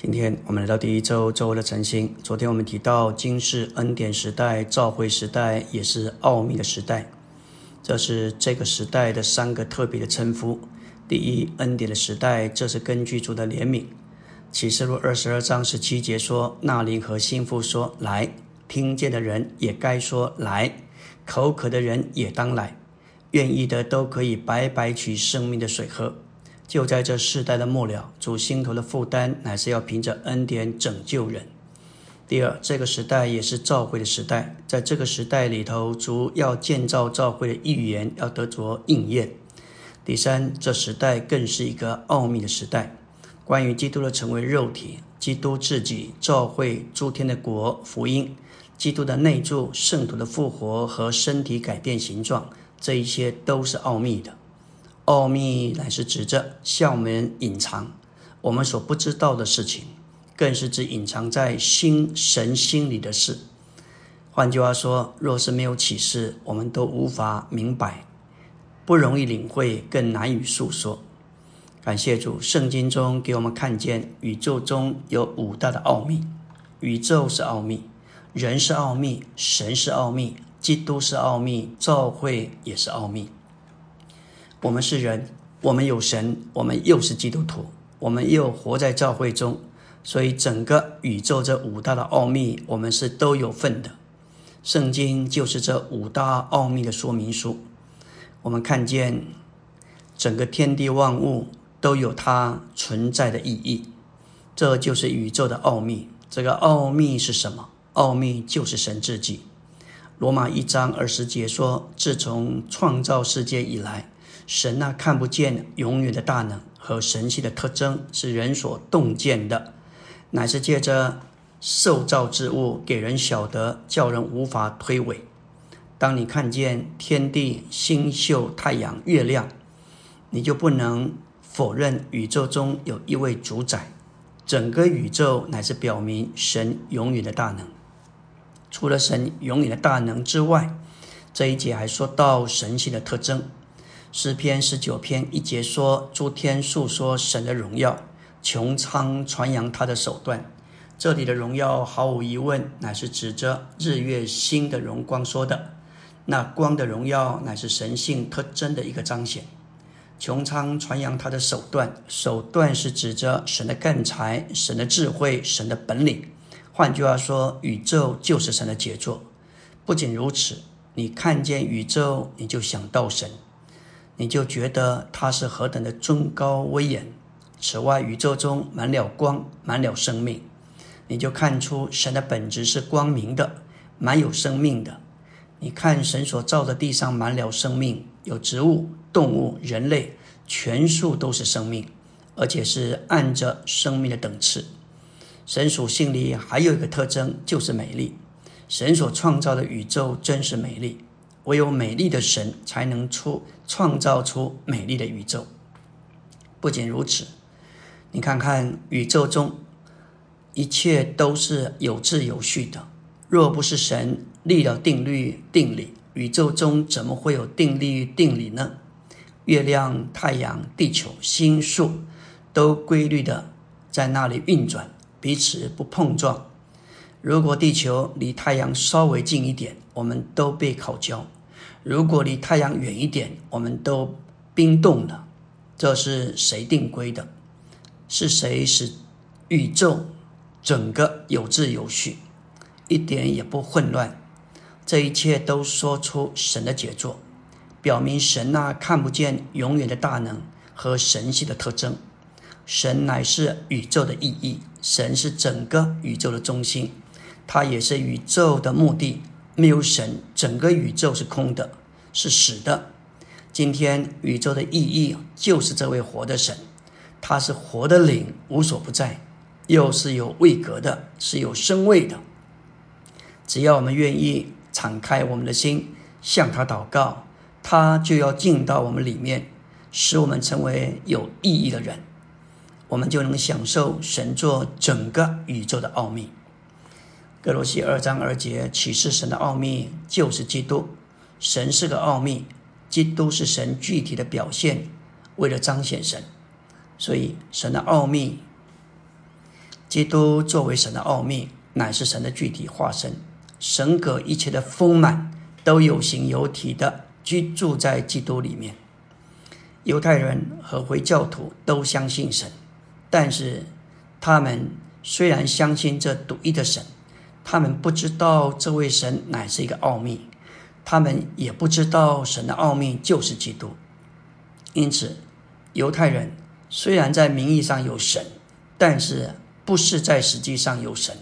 今天我们来到第一周周的晨星。昨天我们提到，今世恩典时代、召会时代，也是奥秘的时代。这是这个时代的三个特别的称呼。第一，恩典的时代，这是根据主的怜悯。启示录二十二章十七节说：“那灵和心腹说，来，听见的人也该说来，口渴的人也当来，愿意的都可以白白取生命的水喝。”就在这世代的末了，主心头的负担乃是要凭着恩典拯救人。第二，这个时代也是召会的时代，在这个时代里头，主要建造召会的预言要得着应验。第三，这时代更是一个奥秘的时代，关于基督的成为肉体、基督自己、召会、诸天的国、福音、基督的内住、圣徒的复活和身体改变形状，这一些都是奥秘的。奥秘乃是指着向我们隐藏我们所不知道的事情，更是指隐藏在心神心里的事。换句话说，若是没有启示，我们都无法明白，不容易领会，更难以诉说。感谢主，圣经中给我们看见宇宙中有五大的奥秘：宇宙是奥秘，人是奥秘，神是奥秘，基督是奥秘，教会也是奥秘。我们是人，我们有神，我们又是基督徒，我们又活在教会中，所以整个宇宙这五大的奥秘，我们是都有份的。圣经就是这五大奥秘的说明书。我们看见整个天地万物都有它存在的意义，这就是宇宙的奥秘。这个奥秘是什么？奥秘就是神自己。罗马一章二十节说：自从创造世界以来。神那看不见永远的大能和神奇的特征是人所洞见的，乃是借着受造之物给人晓得，叫人无法推诿。当你看见天地、星宿、太阳、月亮，你就不能否认宇宙中有一位主宰。整个宇宙乃是表明神永远的大能。除了神永远的大能之外，这一节还说到神性的特征。诗篇十九篇一节说：“诸天述说神的荣耀，穹苍传扬他的手段。”这里的荣耀毫无疑问乃是指着日月星的荣光说的。那光的荣耀乃是神性特征的一个彰显。穹苍传扬他的手段，手段是指着神的干才、神的智慧、神的本领。换句话说，宇宙就是神的杰作。不仅如此，你看见宇宙，你就想到神。你就觉得它是何等的尊高威严。此外，宇宙中满了光，满了生命，你就看出神的本质是光明的，满有生命的。你看神所造的地上满了生命，有植物、动物、人类，全数都是生命，而且是按着生命的等次。神属性里还有一个特征，就是美丽。神所创造的宇宙真是美丽。唯有美丽的神才能出创造出美丽的宇宙。不仅如此，你看看宇宙中一切都是有秩有序的。若不是神立了定律定理，宇宙中怎么会有定律定理呢？月亮、太阳、地球、星宿都规律的在那里运转，彼此不碰撞。如果地球离太阳稍微近一点，我们都被烤焦。如果离太阳远一点，我们都冰冻了。这是谁定规的？是谁使宇宙整个有秩有序，一点也不混乱？这一切都说出神的杰作，表明神那看不见永远的大能和神系的特征。神乃是宇宙的意义，神是整个宇宙的中心，它也是宇宙的目的。没有神，整个宇宙是空的，是死的。今天宇宙的意义就是这位活的神，他是活的灵，无所不在，又是有位格的，是有身位的。只要我们愿意敞开我们的心，向他祷告，他就要进到我们里面，使我们成为有意义的人，我们就能享受神作整个宇宙的奥秘。格罗西二章二节启示神的奥秘就是基督，神是个奥秘，基督是神具体的表现，为了彰显神，所以神的奥秘基督作为神的奥秘，乃是神的具体化身。神格一切的丰满都有形有体的居住在基督里面。犹太人和回教徒都相信神，但是他们虽然相信这独一的神，他们不知道这位神乃是一个奥秘，他们也不知道神的奥秘就是基督。因此，犹太人虽然在名义上有神，但是不是在实际上有神，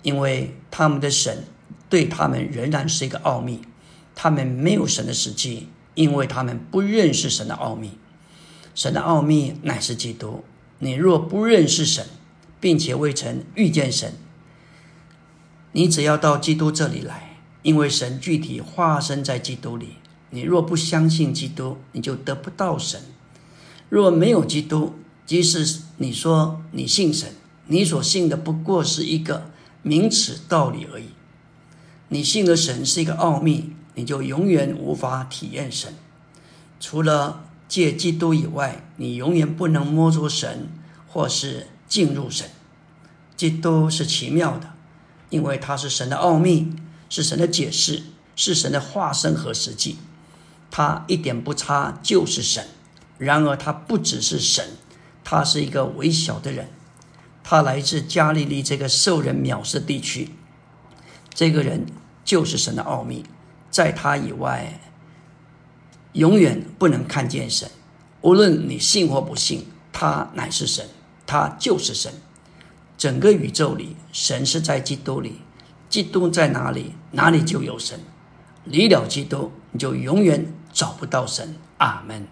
因为他们的神。对他们仍然是一个奥秘，他们没有神的实际，因为他们不认识神的奥秘。神的奥秘乃是基督。你若不认识神，并且未曾遇见神，你只要到基督这里来，因为神具体化身在基督里。你若不相信基督，你就得不到神。若没有基督，即使你说你信神，你所信的不过是一个名词道理而已。你信的神是一个奥秘，你就永远无法体验神。除了借基督以外，你永远不能摸着神，或是进入神。基督是奇妙的，因为他是神的奥秘，是神的解释，是神的化身和实际。他一点不差，就是神。然而他不只是神，他是一个微小的人。他来自加利利这个受人藐视地区。这个人就是神的奥秘，在他以外，永远不能看见神。无论你信或不信，他乃是神，他就是神。整个宇宙里，神是在基督里，基督在哪里，哪里就有神。离了基督，你就永远找不到神。阿门。